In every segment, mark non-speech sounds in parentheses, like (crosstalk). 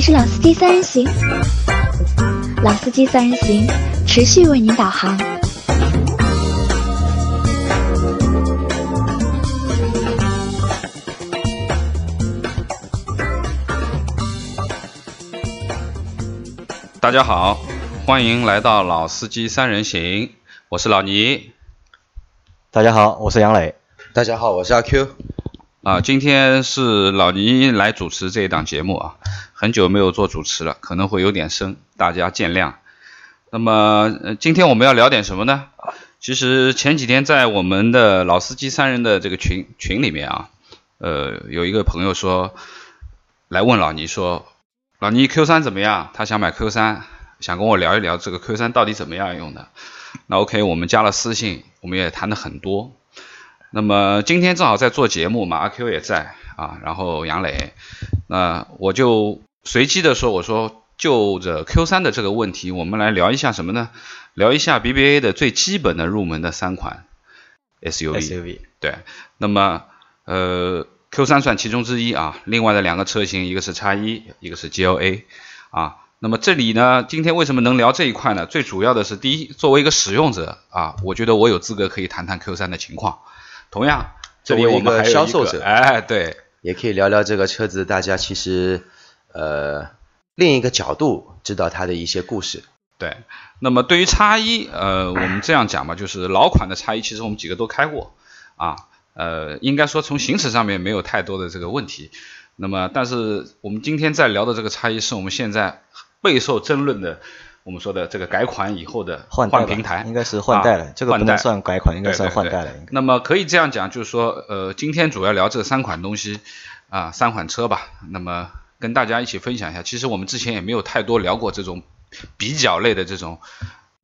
里是老司机三人行，老司机三人行持续为您导航。大家好，欢迎来到老司机三人行，我是老倪。大家好，我是杨磊。大家好，我是阿 Q。啊，今天是老倪来主持这一档节目啊，很久没有做主持了，可能会有点生，大家见谅。那么，呃，今天我们要聊点什么呢？其实前几天在我们的老司机三人的这个群群里面啊，呃，有一个朋友说来问老倪说，老倪 Q 三怎么样？他想买 Q 三，想跟我聊一聊这个 Q 三到底怎么样用的。那 OK，我们加了私信，我们也谈了很多。那么今天正好在做节目嘛，阿 Q 也在啊，然后杨磊，那我就随机的说，我说就着 Q 三的这个问题，我们来聊一下什么呢？聊一下 BBA 的最基本的入门的三款 SUV。SUV 对，那么呃 Q 三算其中之一啊，另外的两个车型，一个是叉一，一个是 GLA 啊。那么这里呢，今天为什么能聊这一块呢？最主要的是第一，作为一个使用者啊，我觉得我有资格可以谈谈 Q 三的情况。同样，这里我们还有一销售者，哎，对，也可以聊聊这个车子，大家其实呃另一个角度知道它的一些故事。对，那么对于叉一，呃，我们这样讲吧，就是老款的叉一，其实我们几个都开过啊，呃，应该说从行驶上面没有太多的这个问题。那么，但是我们今天在聊的这个叉一，是我们现在备受争论的。我们说的这个改款以后的换换平台，应该是换代了，这个不能算改款，应该算换代了。那么可以这样讲，就是说，呃，今天主要聊这三款东西啊，三款车吧。那么跟大家一起分享一下，其实我们之前也没有太多聊过这种比较类的这种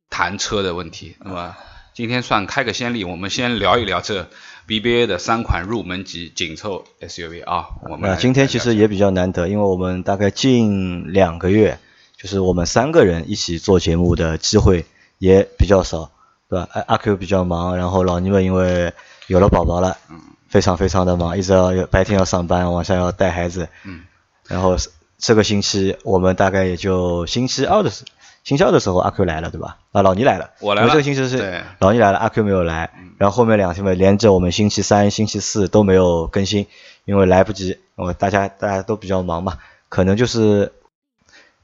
谈车的问题。那么今天算开个先例，我们先聊一聊这 BBA 的三款入门级紧凑 SUV 啊。我们今天其实也比较难得，因为我们大概近两个月。就是我们三个人一起做节目的机会也比较少，对吧？阿阿 Q 比较忙，然后老尼们因为有了宝宝了，嗯，非常非常的忙，一直要白天要上班，晚上要带孩子，嗯，然后这个星期我们大概也就星期二的时，星期二的时候阿 Q 来了，对吧？啊，老倪来了，我来了。这个星期是老倪来了，阿 Q 没有来，然后后面两天嘛，连着我们星期三、星期四都没有更新，因为来不及，我大家大家都比较忙嘛，可能就是。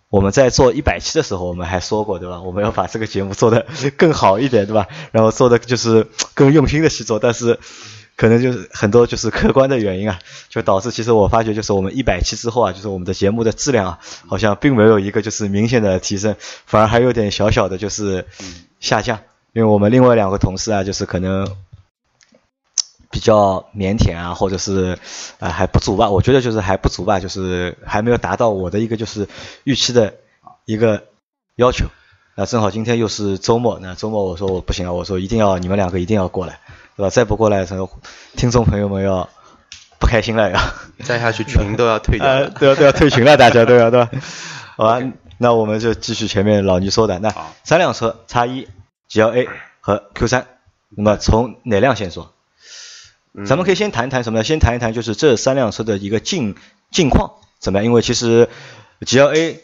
我们在做一百期的时候，我们还说过，对吧？我们要把这个节目做得更好一点，对吧？然后做的就是更用心的去做，但是可能就是很多就是客观的原因啊，(laughs) 就导致其实我发觉就是我们一百期之后啊，就是我们的节目的质量啊，好像并没有一个就是明显的提升，反而还有点小小的就是下降。因为我们另外两个同事啊，就是可能。比较腼腆啊，或者是啊还不足吧？我觉得就是还不足吧，就是还没有达到我的一个就是预期的一个要求。那正好今天又是周末，那周末我说我不行了，我说一定要你们两个一定要过来，对吧？再不过来，这个听众朋友们要不开心了呀！再下去群都要退掉，(laughs) 都要都要退群了，大家都要对吧？(laughs) 好吧，那我们就继续前面老倪说的，那三辆车叉一、GLA 和 Q 三，那么从哪辆先说？咱们可以先谈一谈什么呢？先谈一谈就是这三辆车的一个近近况怎么样？因为其实 G L A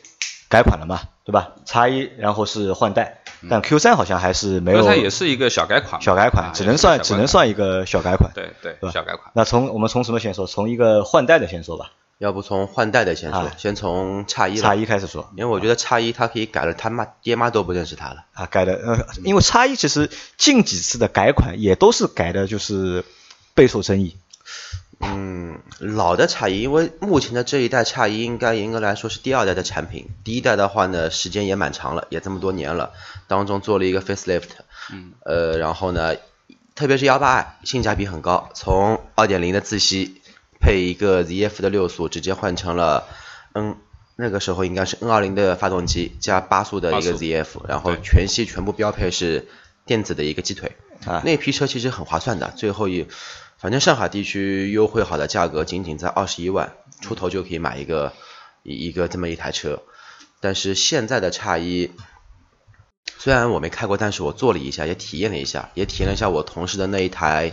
改款了嘛，对吧？叉一然后是换代，但 Q 三好像还是没有。Q 三也是一个小改款。小改款，只能算只能算一个小改款。对对，小改款。那从我们从什么先说？从一个换代的先说吧。要不从换代的先说，先从叉一。叉一开始说，因为我觉得叉一它可以改了，他妈爹妈都不认识它了。啊，改的，呃，因为叉一其实近几次的改款也都是改的，就是。备受争议。嗯，老的叉一，因为目前的这一代叉一应该严格来说是第二代的产品。第一代的话呢，时间也蛮长了，也这么多年了，当中做了一个 facelift。嗯。呃，然后呢，特别是幺八 i 性价比很高，从二点零的自吸配一个 ZF 的六速，直接换成了 N 那个时候应该是 N 二零的发动机加八速的一个 ZF，然后全系全部标配是电子的一个鸡腿。啊。那批车其实很划算的，最后一。反正上海地区优惠好的价格，仅仅在二十一万出头就可以买一个一一个这么一台车。但是现在的叉一，虽然我没开过，但是我坐了一下，也体验了一下，也体验了一下我同事的那一台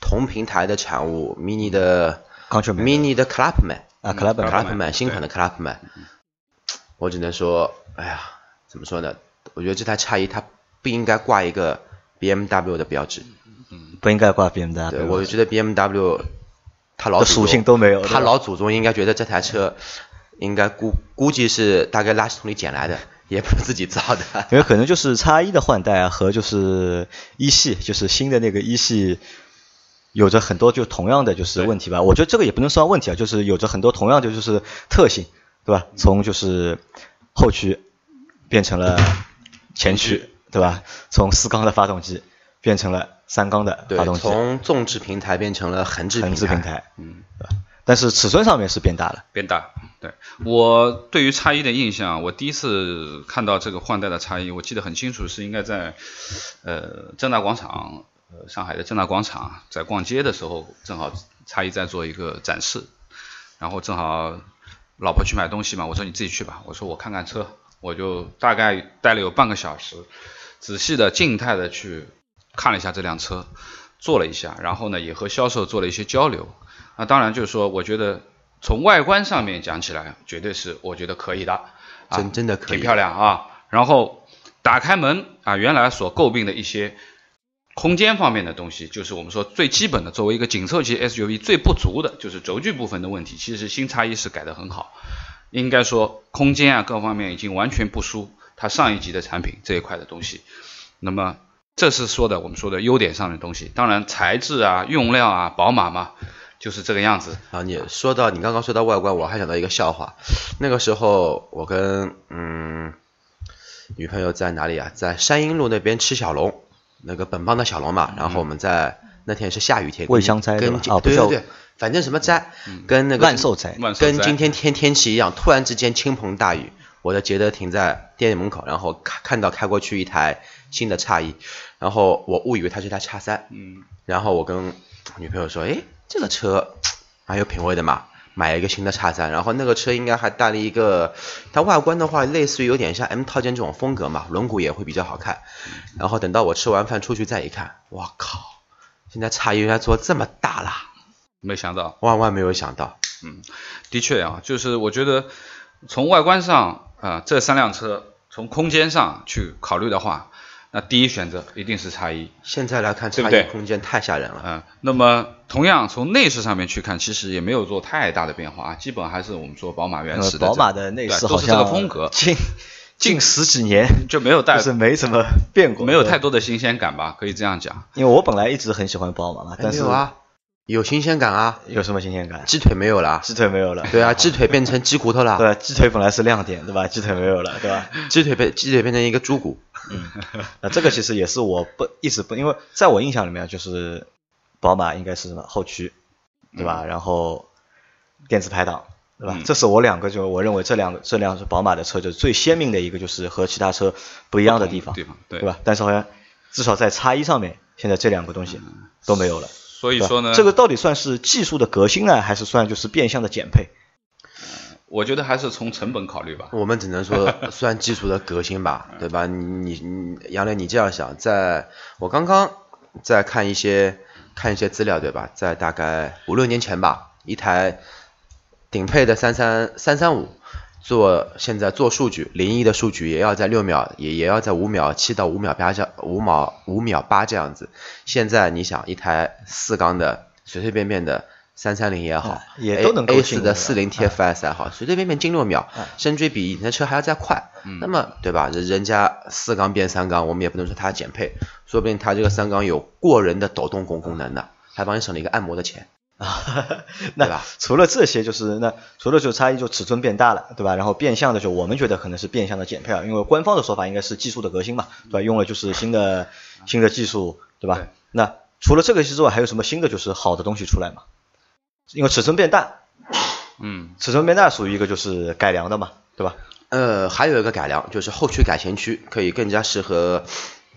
同平台的产物 mini 的 mini 的 Clubman 啊 Clubman Clubman 新款的 Clubman。我只能说，哎呀，怎么说呢？我觉得这台叉一它不应该挂一个 BMW 的标志，不应该挂 BMW。对，我觉得 BMW 它老属性都没有，它老祖宗应该觉得这台车应该估估计是大概垃圾桶里捡来的，(laughs) 也不是自己造的。(laughs) 因为可能就是叉一的换代啊，和就是一系，就是新的那个一系。有着很多就同样的就是问题吧，我觉得这个也不能算问题啊，就是有着很多同样的就是特性，对吧？从就是后驱变成了前驱，对吧？从四缸的发动机变成了三缸的发动机，从纵置平台变成了横置横置平台，嗯，对吧？但是尺寸上面是变大了，变大。对我对于叉一的印象，我第一次看到这个换代的叉一，我记得很清楚，是应该在呃正大广场。呃，上海的正大广场，在逛街的时候，正好叉一在做一个展示，然后正好老婆去买东西嘛，我说你自己去吧，我说我看看车，我就大概待了有半个小时，仔细的静态的去看了一下这辆车，坐了一下，然后呢也和销售做了一些交流，那当然就是说，我觉得从外观上面讲起来，绝对是我觉得可以的，真真的可以，挺漂亮啊，然后打开门啊，原来所诟病的一些。空间方面的东西，就是我们说最基本的，作为一个紧凑级 SUV 最不足的就是轴距部分的问题。其实新叉一是改得很好，应该说空间啊各方面已经完全不输它上一级的产品这一块的东西。那么这是说的我们说的优点上的东西。当然材质啊、用料啊，宝马嘛就是这个样子。啊，你说到你刚刚说到外观，我还想到一个笑话。那个时候我跟嗯女朋友在哪里啊？在山阴路那边吃小龙。那个本帮的小龙嘛，然后我们在那天是下雨天，未香斋对吧？对对对，反正什么斋，跟那个万寿斋，跟今天天天气一样，突然之间倾盆大雨，我的捷德停在店门口，然后看看到开过去一台新的叉一，然后我误以为它是台叉三，嗯，然后我跟女朋友说，哎，这个车蛮有品位的嘛。买了一个新的叉三，然后那个车应该还带了一个，它外观的话类似于有点像 M 套件这种风格嘛，轮毂也会比较好看。然后等到我吃完饭出去再一看，我靠，现在叉一原来做这么大啦！没想到，万万没有想到。嗯，的确啊，就是我觉得从外观上啊，这三辆车从空间上去考虑的话。那第一选择一定是叉一，现在来看，差异空间太吓人了。嗯，那么同样从内饰上面去看，其实也没有做太大的变化啊，基本还是我们说宝马原始的。宝马的内饰好像这个风格，近近十几年 (laughs) 就没有带，是没什么变过，没有太多的新鲜感吧，可以这样讲。因为我本来一直很喜欢宝马嘛，但是啊。有新鲜感啊！有什么新鲜感？鸡腿没有了，鸡腿没有了。对啊，鸡腿变成鸡骨头了。(laughs) 对，鸡腿本来是亮点，对吧？鸡腿没有了，对吧？鸡腿变鸡腿变成一个猪骨。嗯，那这个其实也是我不一直不，因为在我印象里面就是宝马应该是什么后驱，对吧？然后电子排档，对吧？这是我两个就我认为这两个这辆是宝马的车就是最鲜明的一个就是和其他车不一样的地方，地方对吧？但是好像至少在叉一上面，现在这两个东西都没有了。所以说呢，这个到底算是技术的革新呢，还是算就是变相的减配？我觉得还是从成本考虑吧。我们只能说 (laughs) 算技术的革新吧，对吧？你你杨磊，你这样想，在我刚刚在看一些看一些资料，对吧？在大概五六年前吧，一台顶配的三三三三五。做现在做数据，零一的数据也要在六秒，也也要在五秒七到五秒八这五秒五秒八这样子。现在你想一台四缸的随随便便的三三零也好，也都能 A 四的四零 TFS 也好，随随便便进六秒，升追比你的车还要再快。那么对吧？人人家四缸变三缸，我们也不能说它减配，说不定它这个三缸有过人的抖动功功能的，还帮你省了一个按摩的钱。啊，(laughs) 那除了这些，就是那除了就差异就尺寸变大了，对吧？然后变相的就我们觉得可能是变相的减配啊，因为官方的说法应该是技术的革新嘛，对吧？用了就是新的新的技术，对吧？那除了这个之外，还有什么新的就是好的东西出来嘛？因为尺寸变大，嗯，尺寸变大属于一个就是改良的嘛，对吧？呃，还有一个改良就是后驱改前驱可以更加适合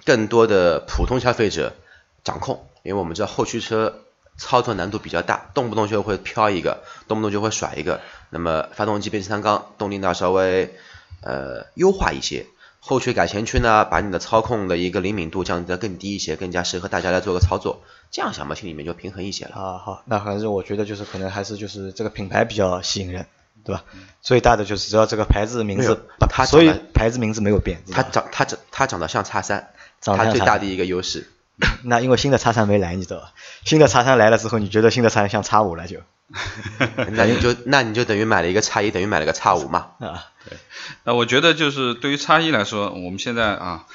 更多的普通消费者掌控，因为我们知道后驱车。操作难度比较大，动不动就会飘一个，动不动就会甩一个。那么发动机变成三缸，动力呢稍微呃优化一些。后驱改前驱呢，把你的操控的一个灵敏度降低的更低一些，更加适合大家来做个操作。这样想嘛，心里面就平衡一些了。啊，好，那还是我觉得就是可能还是就是这个品牌比较吸引人，对吧？最大的就是只要这个牌子名字，它所以牌子名字没有变。它长它长它长得像叉三，长得像叉三它最大的一个优势。(laughs) 那因为新的叉三没来，你知道吧？新的叉三来了之后，你觉得新的叉三像叉五了就 (laughs) 那你就那你就等于买了一个叉一，等于买了个叉五嘛。啊？对那我觉得就是对于叉一来说，我们现在啊，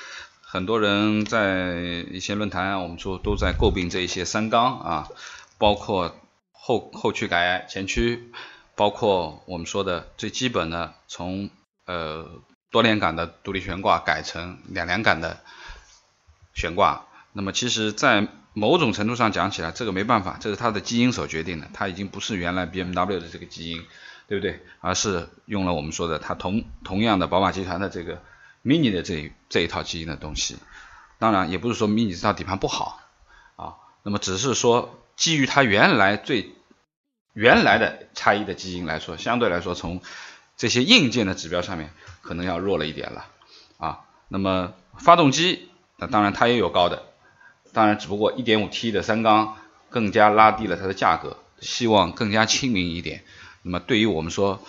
很多人在一些论坛啊，我们说都在诟病这一些三缸啊，包括后后驱改前驱，包括我们说的最基本的从呃多连杆的独立悬挂改成两连杆的悬挂。那么其实，在某种程度上讲起来，这个没办法，这是它的基因所决定的，它已经不是原来 BMW 的这个基因，对不对？而是用了我们说的它同同样的宝马集团的这个 Mini 的这这一套基因的东西。当然，也不是说 Mini 这套底盘不好啊，那么只是说基于它原来最原来的差异的基因来说，相对来说从这些硬件的指标上面可能要弱了一点了啊。那么发动机，那当然它也有高的，当然只不过 1.5T 的三缸更加拉低了它的价格，希望更加亲民一点。那么对于我们说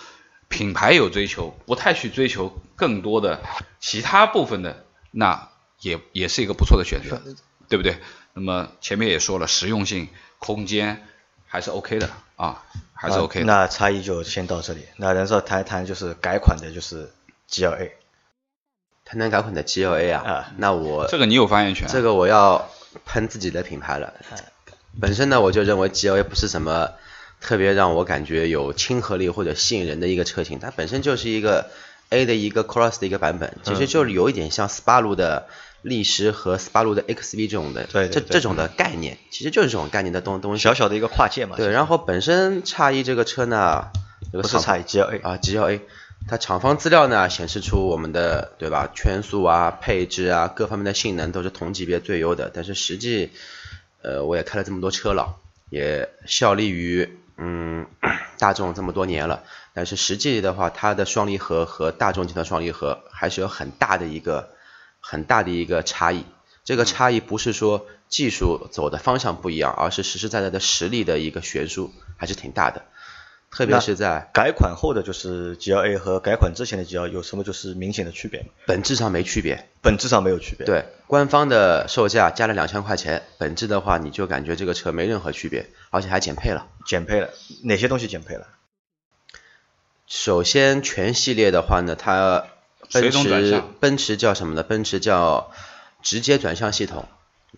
品牌有追求，不太去追求更多的其他部分的，那也也是一个不错的选择，对不对？那么前面也说了，实用性、空间还是 OK 的啊，还是 OK 的。那差异就先到这里。那然后谈一谈就是改款的，就是 GLA 谈谈改款的 GLA 啊，啊那我这个你有发言权。这个我要喷自己的品牌了。本身呢，我就认为 GLA 不是什么特别让我感觉有亲和力或者吸引人的一个车型，它本身就是一个 A 的一个 Cross 的一个版本，其实就是有一点像斯巴鲁的力狮和斯巴鲁的 XV 这种的，对对对这这种的概念，其实就是这种概念的东东西。小小的一个跨界嘛。对，然后本身叉一这个车呢，不是叉一 GLA 啊 GLA，它厂方资料呢显示出我们的对吧圈速啊、配置啊各方面的性能都是同级别最优的，但是实际，呃，我也开了这么多车了，也效力于嗯大众这么多年了，但是实际的话，它的双离合和大众集团双离合还是有很大的一个很大的一个差异。这个差异不是说技术走的方向不一样，而是实实在在的实力的一个悬殊，还是挺大的。特别是在改款后的就是 GLA 和改款之前的 GLA 有什么就是明显的区别吗？本质上没区别。本质上没有区别。，对，官方的售价加了两千块钱，本质的话你就感觉这个车没任何区别，而且还减配了。减配了，哪些东西减配了？首先全系列的话呢，它奔驰奔驰叫什么呢？奔驰叫直接转向系统，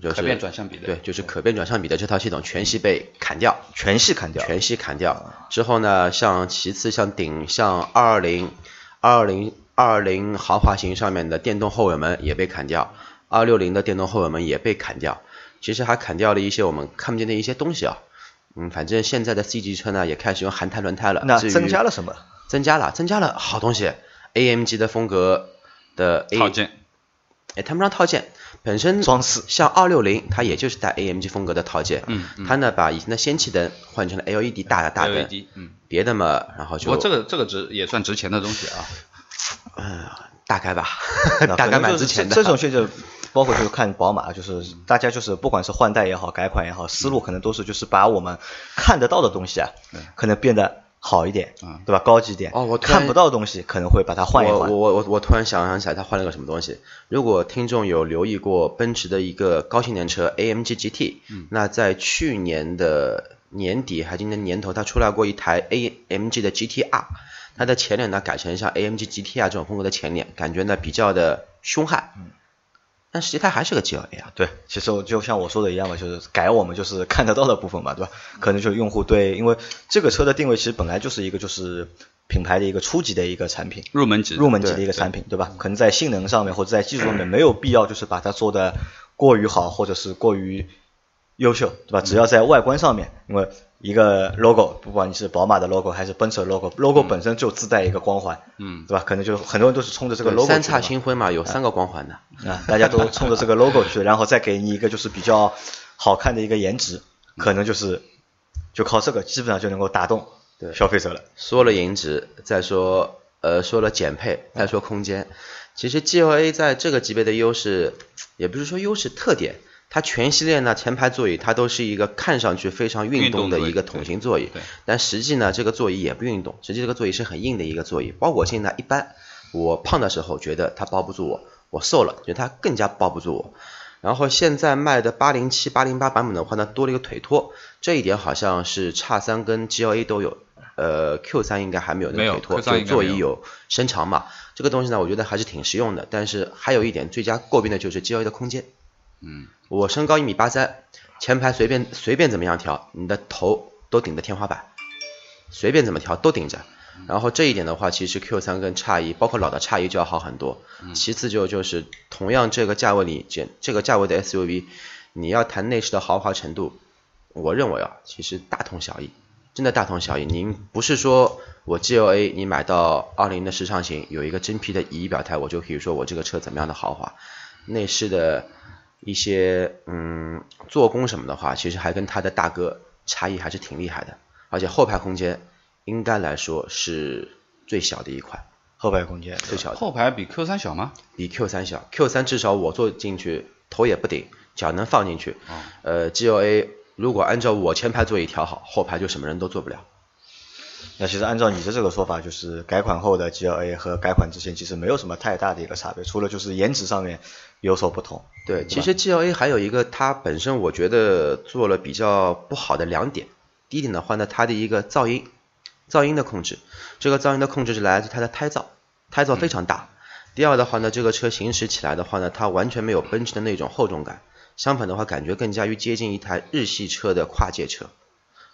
就是可变转向比的对，就是可变转向比的这套系统全系被砍掉，全系砍掉。全系砍掉。之后呢，像其次像顶像二二零、二二零、二二零豪华型上面的电动后尾门也被砍掉，二六零的电动后尾门也被砍掉。其实还砍掉了一些我们看不见的一些东西啊。嗯，反正现在的 C 级车呢也开始用含碳轮胎了，那增加了什么？增加了，增加了好东西，AMG 的风格的套，件，哎，谈不上套件，本身装饰像二六零，它也就是带 AMG 风格的套件，嗯嗯它呢把以前的氙气灯换成了 LED 大的大灯，LED，嗯，别的嘛，然后就我这个这个值也算值钱的东西啊。嗯大概吧，大概蛮值钱的。这这种 (laughs) 现在包括就是看宝马，就是大家就是不管是换代也好，改款也好，思路可能都是就是把我们看得到的东西啊，可能变得好一点嗯，对吧？高级点。哦我看不到东西可能会把它换一换。我我我我突然想想起来，他换了个什么东西。如果听众有留意过奔驰的一个高性能车 AMG GT，、那在去年的年底还今年年头，它出来过一台 AMG 的 GTR，它的前脸呢改成像 AMG GTR 这种风格的前脸，感觉呢比较的凶悍。但实际它还是个 GLA 啊。对，其实我就像我说的一样嘛，就是改我们就是看得到的部分嘛，对吧？可能就是用户对，因为这个车的定位其实本来就是一个就是品牌的一个初级的一个产品，入门级，入门级的一个产品，对吧？可能在性能上面或者在技术上面没有必要就是把它做的过于好，或者是过于优秀，对吧？只要在外观上面，因为一个 logo，不管你是宝马的 logo 还是奔驰的 logo，logo 本身就自带一个光环，嗯，对吧？可能就很多人都是冲着这个 logo 三叉星辉嘛，有三个光环的。啊，大家都冲着这个 logo 去，然后再给你一个就是比较好看的一个颜值，可能就是就靠这个基本上就能够打动对消费者了。说了颜值，再说呃说了减配，再说空间。其实 G L A 在这个级别的优势，也不是说优势特点，它全系列呢前排座椅它都是一个看上去非常运动的一个桶型座椅，但实际呢这个座椅也不运动，实际这个座椅是很硬的一个座椅，包裹性呢一般。我胖的时候觉得它包不住我，我瘦了觉得它更加包不住我。然后现在卖的八零七、八零八版本的话呢，多了一个腿托，这一点好像是叉三跟 G L A 都有。呃，Q 三应该还没有那个腿托，所以座椅有伸长嘛。这个东西呢，我觉得还是挺实用的。但是还有一点最佳诟病的就是 G L A 的空间。嗯，我身高一米八三，前排随便随便怎么样调，你的头都顶着天花板，随便怎么调都顶着。然后这一点的话，其实 Q 三跟叉一，包括老的叉一就要好很多。其次就就是同样这个价位里，这这个价位的 S U V，你要谈内饰的豪华程度，我认为啊，其实大同小异。真的大同小异，您不是说我 G L A 你买到二零的时尚型有一个真皮的仪表台，我就可以说我这个车怎么样的豪华，内饰的一些嗯做工什么的话，其实还跟它的大哥差异还是挺厉害的，而且后排空间应该来说是最小的一款，后排空间最小的，后排比 Q 三小吗？比 Q 三小，Q 三至少我坐进去头也不顶，脚能放进去，呃 G L A。如果按照我前排座椅调好，后排就什么人都坐不了。那其实按照你的这个说法，就是改款后的 G L A 和改款之前其实没有什么太大的一个差别，除了就是颜值上面有所不同。对，其实 G L A 还有一个它本身我觉得做了比较不好的两点。第一点的话呢，它的一个噪音，噪音的控制，这个噪音的控制是来自它的胎噪，胎噪非常大。第二的话呢，这个车行驶起来的话呢，它完全没有奔驰的那种厚重感。相反的话，感觉更加于接近一台日系车的跨界车。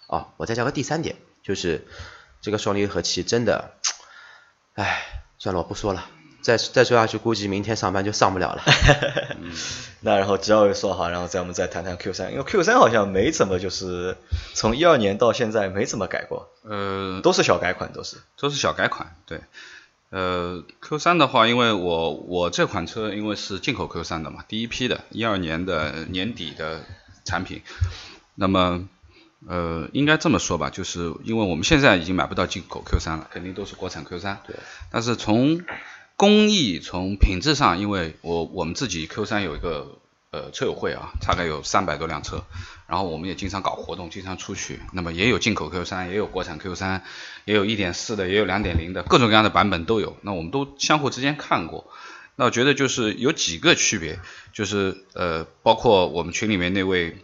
哦，我再加个第三点，就是这个双离合器真的，唉，算了，我不说了。再再说下去，估计明天上班就上不了了。(laughs) 那然后 G L A 说好，然后再我们再谈谈 Q 三，因为 Q 三好像没怎么就是从一二年到现在没怎么改过，呃，都是小改款，都是都是小改款，对。呃，Q 三的话，因为我我这款车因为是进口 Q 三的嘛，第一批的，一二年的年底的产品，那么呃，应该这么说吧，就是因为我们现在已经买不到进口 Q 三了，肯定都是国产 Q 三。对。但是从工艺、从品质上，因为我我们自己 Q 三有一个。呃，车友会啊，大概有三百多辆车，然后我们也经常搞活动，经常出去。那么也有进口 Q 三，也有国产 Q 三，也有一点四的，也有两点零的，各种各样的版本都有。那我们都相互之间看过，那我觉得就是有几个区别，就是呃，包括我们群里面那位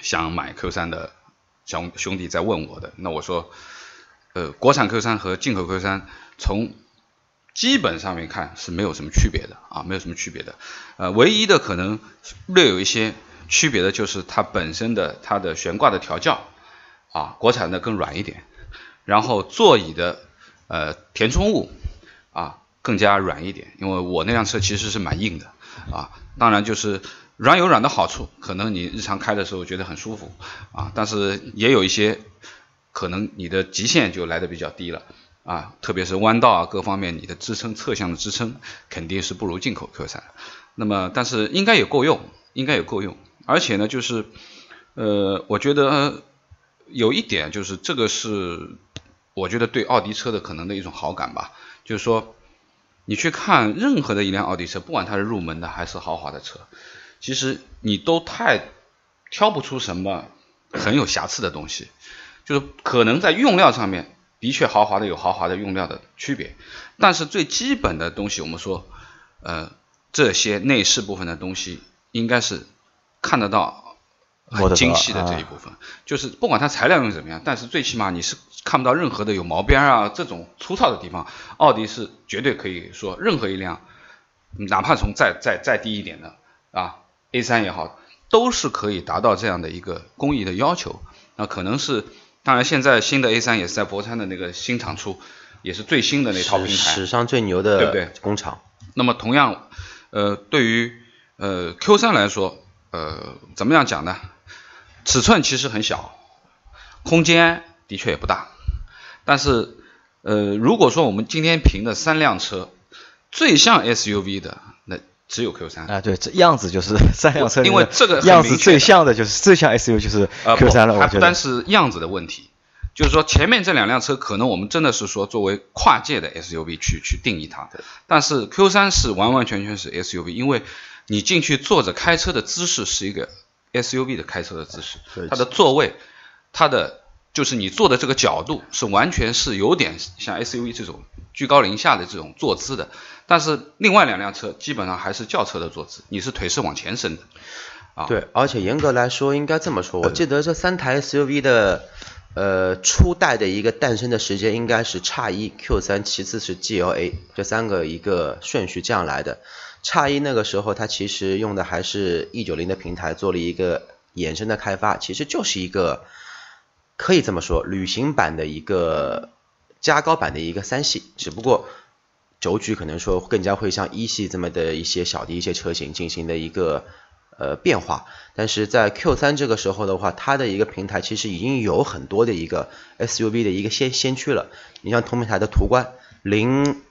想买 Q 三的兄兄弟在问我的，那我说，呃，国产 Q 三和进口 Q 三从基本上面看是没有什么区别的啊，没有什么区别的，呃，唯一的可能略有一些区别的就是它本身的它的悬挂的调教啊，国产的更软一点，然后座椅的呃填充物啊更加软一点，因为我那辆车其实是蛮硬的啊，当然就是软有软的好处，可能你日常开的时候觉得很舒服啊，但是也有一些可能你的极限就来的比较低了。啊，特别是弯道啊，各方面你的支撑侧向的支撑肯定是不如进口 Q 三，那么但是应该也够用，应该也够用，而且呢，就是呃，我觉得有一点就是这个是我觉得对奥迪车的可能的一种好感吧，就是说你去看任何的一辆奥迪车，不管它是入门的还是豪华的车，其实你都太挑不出什么很有瑕疵的东西，就是可能在用料上面。的确，豪华的有豪华的用料的区别，但是最基本的东西，我们说，呃，这些内饰部分的东西，应该是看得到很精细的这一部分。就是不管它材料用怎么样，但是最起码你是看不到任何的有毛边啊这种粗糙的地方。奥迪是绝对可以说，任何一辆，哪怕从再再再低一点的啊 A 三也好，都是可以达到这样的一个工艺的要求。那可能是。当然，现在新的 A 三也是在博山的那个新厂出，也是最新的那套平台，史上最牛的，对不对？工厂。那么同样，呃，对于呃 Q 三来说，呃，怎么样讲呢？尺寸其实很小，空间的确也不大，但是呃，如果说我们今天评的三辆车，最像 SUV 的那。只有 Q 三啊，对，这样子就是三辆车，因为这个样子最像的就是最像 SUV 就是 Q 三了。我觉得它不单是样子的问题，就是说前面这两辆车可能我们真的是说作为跨界的 SUV 去去定义它，但是 Q 三是完完全全是 SUV，因为你进去坐着开车的姿势是一个 SUV 的开车的姿势，它的座位，它的就是你坐的这个角度是完全是有点像 SUV 这种居高临下的这种坐姿的，但是另外两辆车基本上还是轿车的坐姿，你是腿是往前伸的，啊，对，而且严格来说应该这么说，我记得这三台 SUV 的呃初代的一个诞生的时间应该是叉一 Q 三，其次是 GLA 这三个一个顺序这样来的。叉一那个时候，它其实用的还是 E 九零的平台做了一个衍生的开发，其实就是一个可以这么说，旅行版的一个加高版的一个三系，只不过轴距可能说更加会像一系这么的一些小的一些车型进行的一个呃变化。但是在 Q 三这个时候的话，它的一个平台其实已经有很多的一个 SUV 的一个先先驱了。你像同平台的途观，零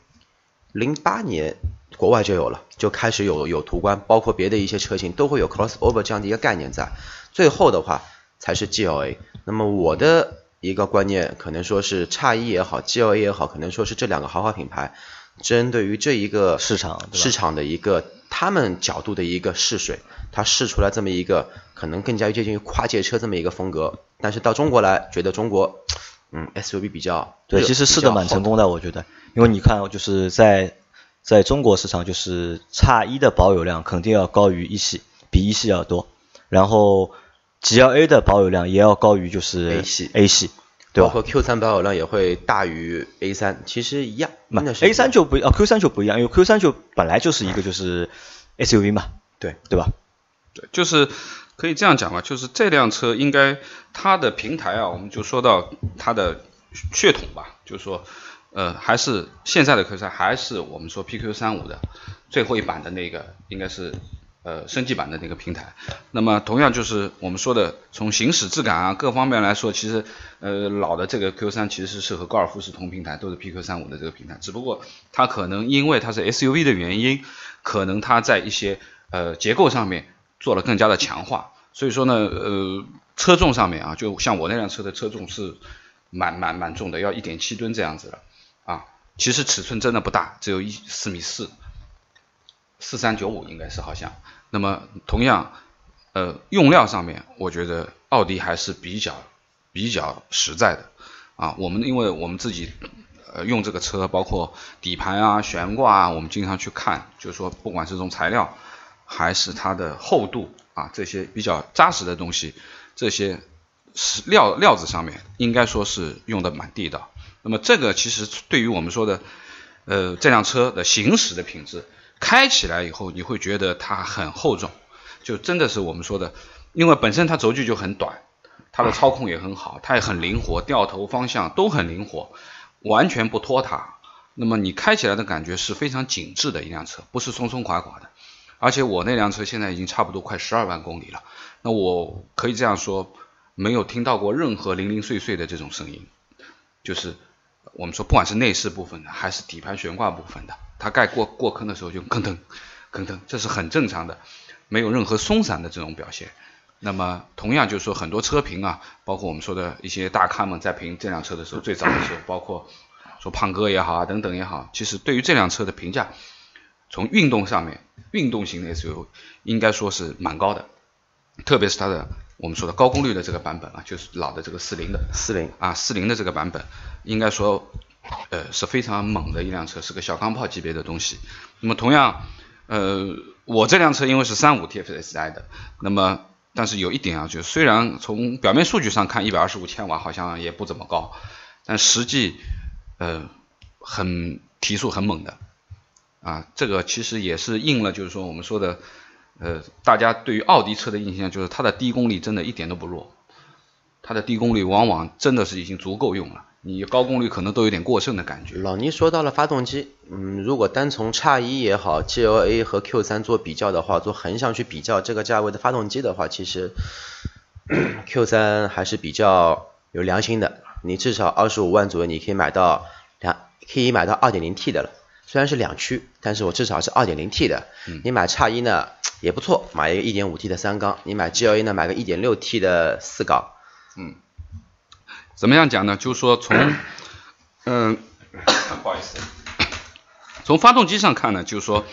零八年。国外就有了，就开始有有途观，包括别的一些车型都会有 crossover 这样的一个概念在。最后的话才是 GLA。那么我的一个观念可能说是叉一也好，GLA 也好，可能说是这两个豪华品牌针对于这一个市场市场的一个他们角度的一个试水，它试出来这么一个可能更加接近于跨界车这么一个风格。但是到中国来，觉得中国嗯 SUV 比较对，其实试的蛮成功的，我觉得，因为你看就是在。在中国市场，就是叉一的保有量肯定要高于一系，比一系要多。然后 G L A 的保有量也要高于就是 A 系，A 系，对吧？包括 Q 三保有量也会大于 A 三，其实一样。那 A 三就不啊，Q 三就不一样，因为 Q 三就本来就是一个就是 S U V 嘛，(laughs) 对对吧？对，就是可以这样讲吧，就是这辆车应该它的平台啊，我们就说到它的血统吧，就是说。呃，还是现在的 Q 三，还是我们说 PQ 三五的最后一版的那个，应该是呃升级版的那个平台。那么同样就是我们说的，从行驶质感啊各方面来说，其实呃老的这个 Q 三其实是和高尔夫是同平台，都是 PQ 三五的这个平台。只不过它可能因为它是 SUV 的原因，可能它在一些呃结构上面做了更加的强化。所以说呢，呃车重上面啊，就像我那辆车的车重是蛮蛮蛮重的，要一点七吨这样子的。啊，其实尺寸真的不大，只有一四米四，四三九五应该是好像。那么同样，呃，用料上面，我觉得奥迪还是比较比较实在的。啊，我们因为我们自己呃用这个车，包括底盘啊、悬挂啊，我们经常去看，就是说不管是从材料还是它的厚度啊，这些比较扎实的东西，这些是料料子上面，应该说是用的蛮地道。那么这个其实对于我们说的，呃，这辆车的行驶的品质，开起来以后你会觉得它很厚重，就真的是我们说的，因为本身它轴距就很短，它的操控也很好，它也很灵活，掉头方向都很灵活，完全不拖沓。那么你开起来的感觉是非常紧致的一辆车，不是松松垮垮的。而且我那辆车现在已经差不多快十二万公里了，那我可以这样说，没有听到过任何零零碎碎的这种声音，就是。我们说，不管是内饰部分的，还是底盘悬挂部分的，它盖过过坑的时候就吭噔吭噔，这是很正常的，没有任何松散的这种表现。那么，同样就是说，很多车评啊，包括我们说的一些大咖们在评这辆车的时候，最早的时候，包括说胖哥也好啊，等等也好，其实对于这辆车的评价，从运动上面，运动型的 SUV 应该说是蛮高的，特别是它的。我们说的高功率的这个版本啊，就是老的这个四零的四零啊，四零的这个版本，应该说，呃，是非常猛的一辆车，是个小钢炮级别的东西。那么同样，呃，我这辆车因为是三五 TFSI 的，那么但是有一点啊，就虽然从表面数据上看一百二十五千瓦好像也不怎么高，但实际呃很提速很猛的啊，这个其实也是应了就是说我们说的。呃，大家对于奥迪车的印象就是它的低功率真的一点都不弱，它的低功率往往真的是已经足够用了，你高功率可能都有点过剩的感觉。老倪说到了发动机，嗯，如果单从叉一也好，GLA 和 Q 三做比较的话，做横向去比较这个价位的发动机的话，其实 Q 三还是比较有良心的，你至少二十五万左右，你可以买到两，可以买到二点零 T 的了，虽然是两驱，但是我至少是二点零 T 的，你买叉一呢？也不错，买一个一点五 T 的三缸，你买 GLA 呢，买个一点六 T 的四缸，嗯，怎么样讲呢？就是说从，嗯，不好意思，从发动机上看呢，就是说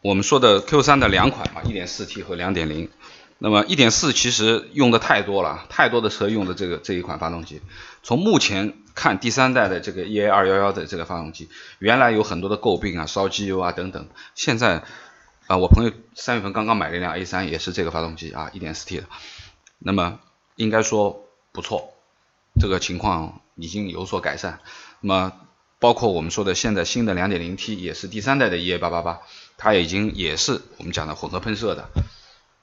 我们说的 Q3 的两款嘛，1.4T 和2.0。那么1.4其实用的太多了，太多的车用的这个这一款发动机。从目前看，第三代的这个 EA211 的这个发动机，原来有很多的诟病啊，烧机油啊等等。现在啊，我朋友三月份刚刚买了一辆 A3，也是这个发动机啊，1.4T 的。那么应该说不错，这个情况已经有所改善。那么包括我们说的现在新的 2.0T 也是第三代的 EA888，它已经也是我们讲的混合喷射的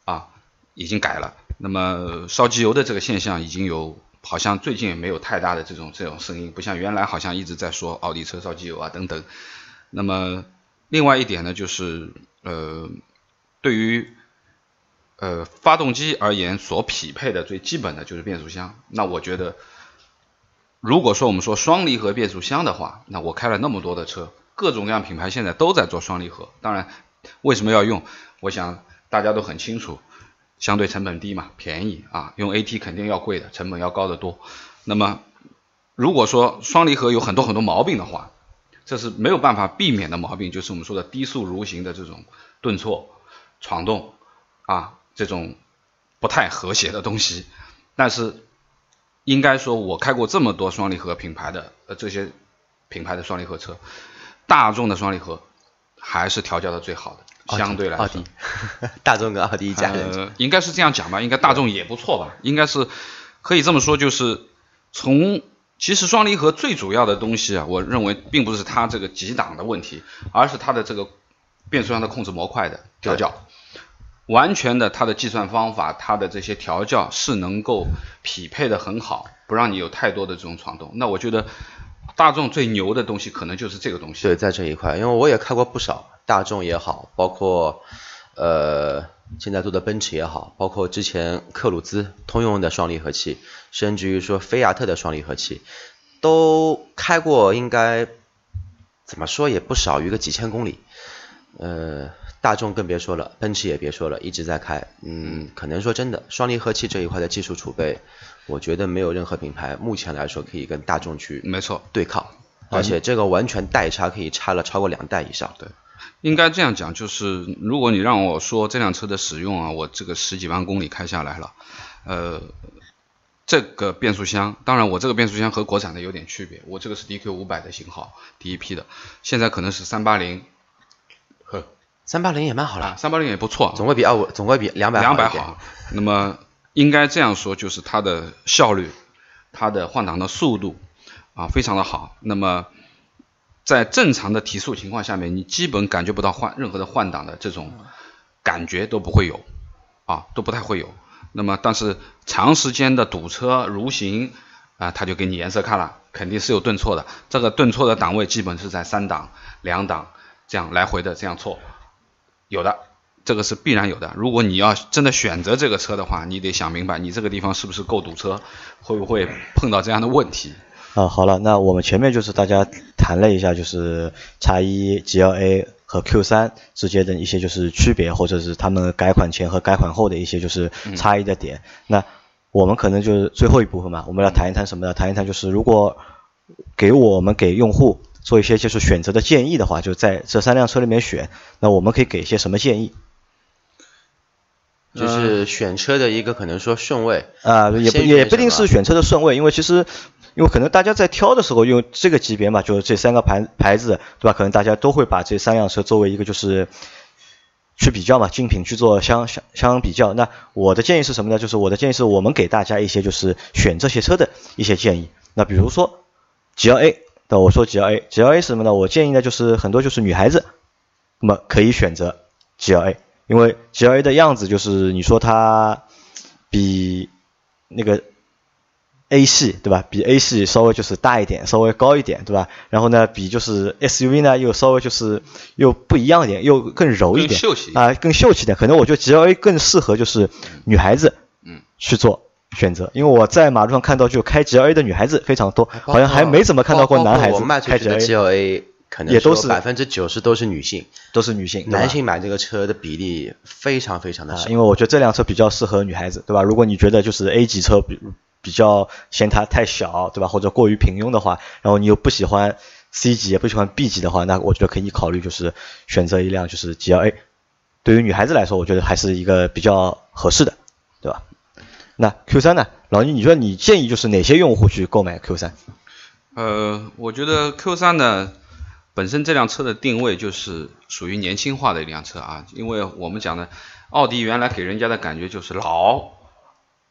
啊。已经改了，那么烧机油的这个现象已经有，好像最近也没有太大的这种这种声音，不像原来好像一直在说奥迪车烧机油啊等等。那么另外一点呢，就是呃，对于呃发动机而言，所匹配的最基本的就是变速箱。那我觉得，如果说我们说双离合变速箱的话，那我开了那么多的车，各种各样品牌现在都在做双离合。当然，为什么要用？我想大家都很清楚。相对成本低嘛，便宜啊，用 AT 肯定要贵的，成本要高得多。那么如果说双离合有很多很多毛病的话，这是没有办法避免的毛病，就是我们说的低速蠕行的这种顿挫、闯动啊，这种不太和谐的东西。但是应该说，我开过这么多双离合品牌的呃这些品牌的双离合车，大众的双离合还是调教的最好的。相对来说，奥迪、(laughs) 大众跟奥迪一家呃，应该是这样讲吧，应该大众也不错吧，应该是可以这么说，就是从其实双离合最主要的东西啊，我认为并不是它这个几档的问题，而是它的这个变速箱的控制模块的调教，完全的它的计算方法，它的这些调教是能够匹配的很好，不让你有太多的这种闯动。那我觉得大众最牛的东西可能就是这个东西。对，在这一块，因为我也开过不少。大众也好，包括呃现在做的奔驰也好，包括之前克鲁兹通用的双离合器，甚至于说菲亚特的双离合器，都开过，应该怎么说也不少于个几千公里。呃，大众更别说了，奔驰也别说了，一直在开。嗯，可能说真的，双离合器这一块的技术储备，我觉得没有任何品牌目前来说可以跟大众去没错对抗，而且这个完全代差可以差了超过两代以上。对。应该这样讲，就是如果你让我说这辆车的使用啊，我这个十几万公里开下来了，呃，这个变速箱，当然我这个变速箱和国产的有点区别，我这个是 DQ 五百的型号，第一批的，现在可能是三八零，呵，三八零也蛮好了，三八零也不错，总归比二五，总归比两百两百好。那么应该这样说，就是它的效率，它的换挡的速度啊，非常的好。那么在正常的提速情况下面，你基本感觉不到换任何的换挡的这种感觉都不会有，啊，都不太会有。那么，但是长时间的堵车蠕行啊，它就给你颜色看了，肯定是有顿挫的。这个顿挫的档位基本是在三档、两档这样来回的这样错，有的，这个是必然有的。如果你要真的选择这个车的话，你得想明白，你这个地方是不是够堵车，会不会碰到这样的问题。啊，好了，那我们前面就是大家谈了一下，就是叉一 GLA 和 Q 三之间的一些就是区别，或者是他们改款前和改款后的一些就是差异的点。那我们可能就是最后一部分嘛，我们要谈一谈什么呢？谈一谈就是如果给我们给用户做一些就是选择的建议的话，就在这三辆车里面选，那我们可以给一些什么建议？就是选车的一个可能说顺位啊，也不也不一定是选车的顺位，因为其实。因为可能大家在挑的时候用这个级别嘛，就是这三个牌牌子，对吧？可能大家都会把这三辆车作为一个就是去比较嘛，竞品去做相相相比较。那我的建议是什么呢？就是我的建议是我们给大家一些就是选这些车的一些建议。那比如说 GLA，那我说 GLA，GLA 是什么呢？我建议呢就是很多就是女孩子，那么可以选择 GLA，因为 GLA 的样子就是你说它比那个。A 系对吧？比 A 系稍微就是大一点，稍微高一点对吧？然后呢，比就是 SUV 呢又稍微就是又不一样一点，又更柔一点啊，更秀气点。可能我觉得 GLA 更适合就是女孩子嗯去做选择，因为我在马路上看到就开 GLA 的女孩子非常多，好像还没怎么看到过男孩子开 GLA，可能也都是百分之九十都是女性，都是女性，男性买这个车的比例非常非常的少。因为我觉得这辆车比较适合女孩子，对吧？如果你觉得就是 A 级车比比较嫌它太小，对吧？或者过于平庸的话，然后你又不喜欢 C 级，也不喜欢 B 级的话，那我觉得可以考虑就是选择一辆就是 GLA。对于女孩子来说，我觉得还是一个比较合适的？那 Q 三呢？老倪，你觉得你建议就是哪些用户去购买 Q 三？呃，我觉得 Q 三呢，本身这辆车的定位就是属于年轻化的一辆车啊，因为我们讲的奥迪原来给人家的感觉就是老、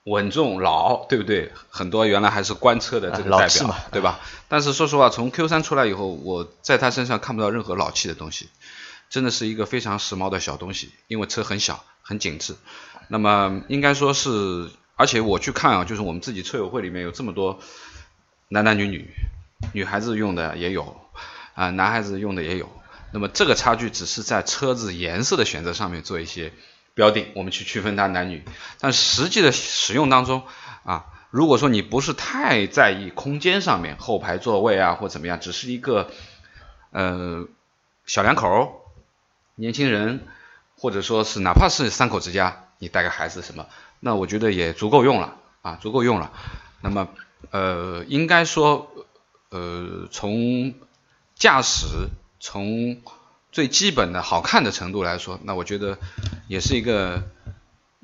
稳重、老，对不对？很多原来还是官车的这个代表，嘛，对吧？但是说实话，从 Q 三出来以后，我在它身上看不到任何老气的东西。真的是一个非常时髦的小东西，因为车很小，很紧致。那么应该说是，而且我去看啊，就是我们自己车友会里面有这么多男男女女，女孩子用的也有，啊，男孩子用的也有。那么这个差距只是在车子颜色的选择上面做一些标定，我们去区分它男女。但实际的使用当中啊，如果说你不是太在意空间上面，后排座位啊或怎么样，只是一个呃小两口。年轻人，或者说是哪怕是三口之家，你带个孩子什么，那我觉得也足够用了啊，足够用了。那么，呃，应该说，呃，从驾驶，从最基本的好看的程度来说，那我觉得也是一个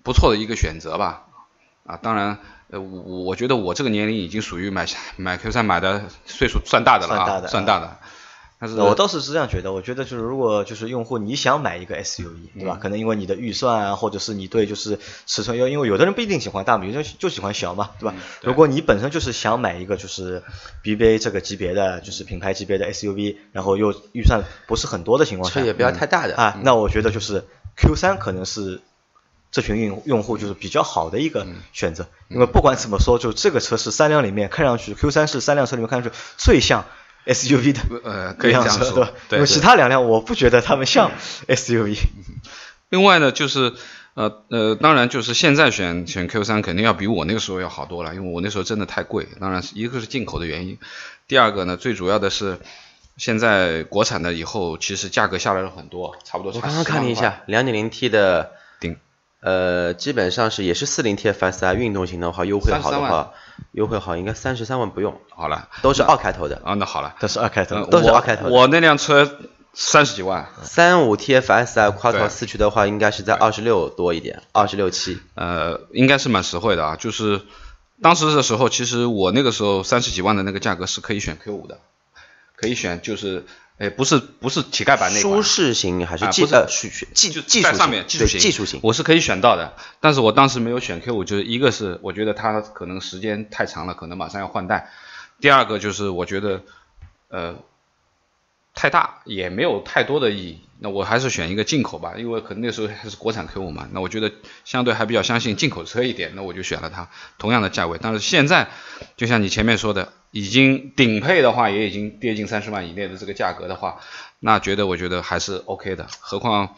不错的一个选择吧。啊，当然，呃，我我觉得我这个年龄已经属于买买 Q 三买的岁数算大的了啊，算大的。我倒是是这样觉得，我觉得就是如果就是用户你想买一个 SUV，对吧？可能因为你的预算啊，或者是你对就是尺寸要，因为有的人不一定喜欢大嘛，有的人就喜欢小嘛，对吧？如果你本身就是想买一个就是 BBA 这个级别的，就是品牌级别的 SUV，然后又预算不是很多的情况下，也不要太大的啊，那我觉得就是 Q3 可能是这群用用户就是比较好的一个选择，因为不管怎么说，就这个车是三辆里面看上去 Q3 是三辆车里面看上去最像。SUV 的呃，可以这样说，对，因为其他两辆我不觉得他们像 SUV。另外呢，就是呃呃，当然就是现在选选 Q 三肯定要比我那个时候要好多了，因为我那时候真的太贵。当然，一个是进口的原因，第二个呢，最主要的是现在国产的以后其实价格下来了很多，差不多。我刚刚看了一下，两点零 T 的顶，呃，基本上是也是四零 TFSI 运动型的话，优惠好的话。优惠好，应该三十三万不用。好了，都是二开头的。啊，那好了，都是二开头，都是二开头。我那辆车三十几万，三五 TFSI 跨套四驱的话，应该是在二十六多一点，二十六七。呃，应该是蛮实惠的啊。就是当时的时候，其实我那个时候三十几万的那个价格是可以选 Q 五的，可以选就是。哎，不是不是乞丐版那款，舒适型还是技呃技技技术上面技术型技术型，我是可以选到的，但是我当时没有选 Q 五，就是一个是我觉得它可能时间太长了，可能马上要换代，第二个就是我觉得呃太大也没有太多的意义，那我还是选一个进口吧，因为可能那时候还是国产 Q 五嘛，那我觉得相对还比较相信进口车一点，那我就选了它，同样的价位，但是现在就像你前面说的。已经顶配的话，也已经跌进三十万以内的这个价格的话，那觉得我觉得还是 OK 的。何况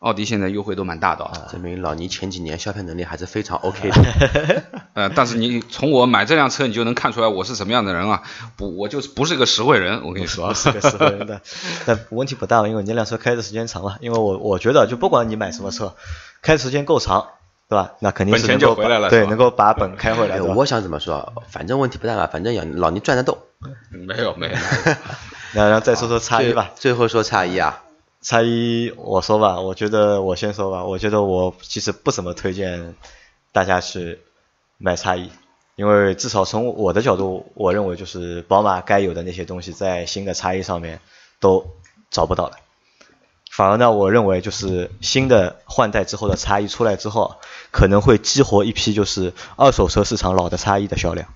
奥迪现在优惠都蛮大的啊，证明老倪前几年消费能力还是非常 OK (laughs) 的。呃，但是你从我买这辆车，你就能看出来我是什么样的人啊？不，我就是不是个实惠人，我跟你说，不是个实惠人的。(laughs) 但问题不大了，因为你那辆车开的时间长了。因为我我觉得，就不管你买什么车，开时间够长。对吧？那肯定是能够对，能够把本开回来。我想怎么说？反正问题不大嘛，反正要老倪赚得动。没 (laughs) 有没有。(laughs) 那然后再说说差一吧。最后说差一啊，差一我说吧，我觉得我先说吧。我觉得我其实不怎么推荐大家去买差一，因为至少从我的角度，我认为就是宝马该有的那些东西，在新的差一上面都找不到了。反而呢，我认为就是新的换代之后的叉一出来之后，可能会激活一批就是二手车市场老的叉一的销量。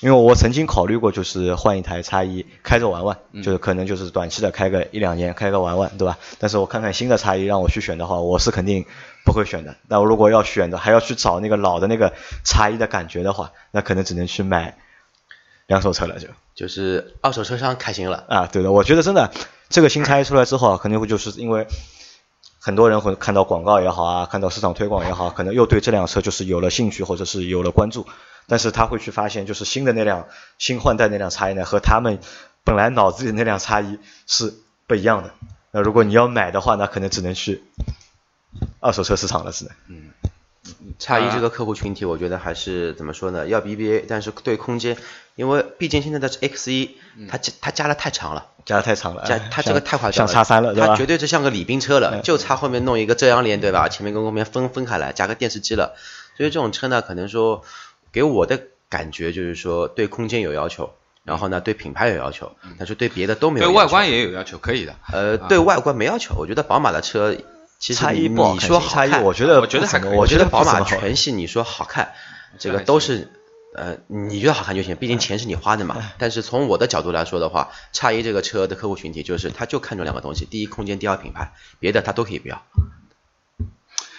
因为我曾经考虑过，就是换一台叉一开着玩玩，就是可能就是短期的开个一两年，开个玩玩，对吧？但是我看看新的叉一让我去选的话，我是肯定不会选的。那我如果要选的，还要去找那个老的那个叉一的感觉的话，那可能只能去买两手车了，就就是二手车商开心了啊！对的，我觉得真的。这个新叉一出来之后啊，肯定会就是因为很多人会看到广告也好啊，看到市场推广也好，可能又对这辆车就是有了兴趣或者是有了关注，但是他会去发现，就是新的那辆新换代那辆叉一呢，和他们本来脑子里那辆叉一是不一样的。那如果你要买的话，那可能只能去二手车市场了，只能。嗯，叉一这个客户群体，我觉得还是怎么说呢？要 BBA，但是对空间，因为毕竟现在的 X 一，它加它加的太长了，加的太长了，加它这个太夸张了，像叉三了，它绝对是像个礼宾车了，就差后面弄一个遮阳帘，对吧？前面跟后面分分开来，加个电视机了。所以这种车呢，可能说给我的感觉就是说对空间有要求，然后呢对品牌有要求，但是对别的都没有。对外观也有要求，可以的。呃，对外观没要求，我觉得宝马的车。差异你说好看，我觉得我觉得还我觉得宝马全系你说好看，这个都是呃你觉得好看就行，毕竟钱是你花的嘛。但是从我的角度来说的话，差一这个车的客户群体就是他就看中两个东西，第一空间，第二品牌，别的他都可以不要。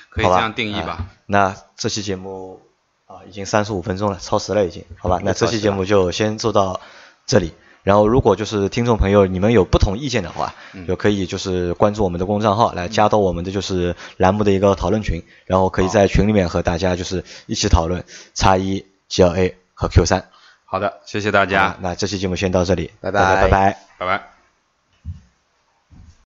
可以这样定义吧？那这期节目啊已经三十五分钟了，超时了已经，好吧？那这期节目就先做到这里。然后，如果就是听众朋友你们有不同意见的话，就可以就是关注我们的公众号，来加到我们的就是栏目的一个讨论群，然后可以在群里面和大家就是一起讨论叉一、GLA 和 Q 三。好的，谢谢大家。那这期节目先到这里，拜拜拜拜拜拜。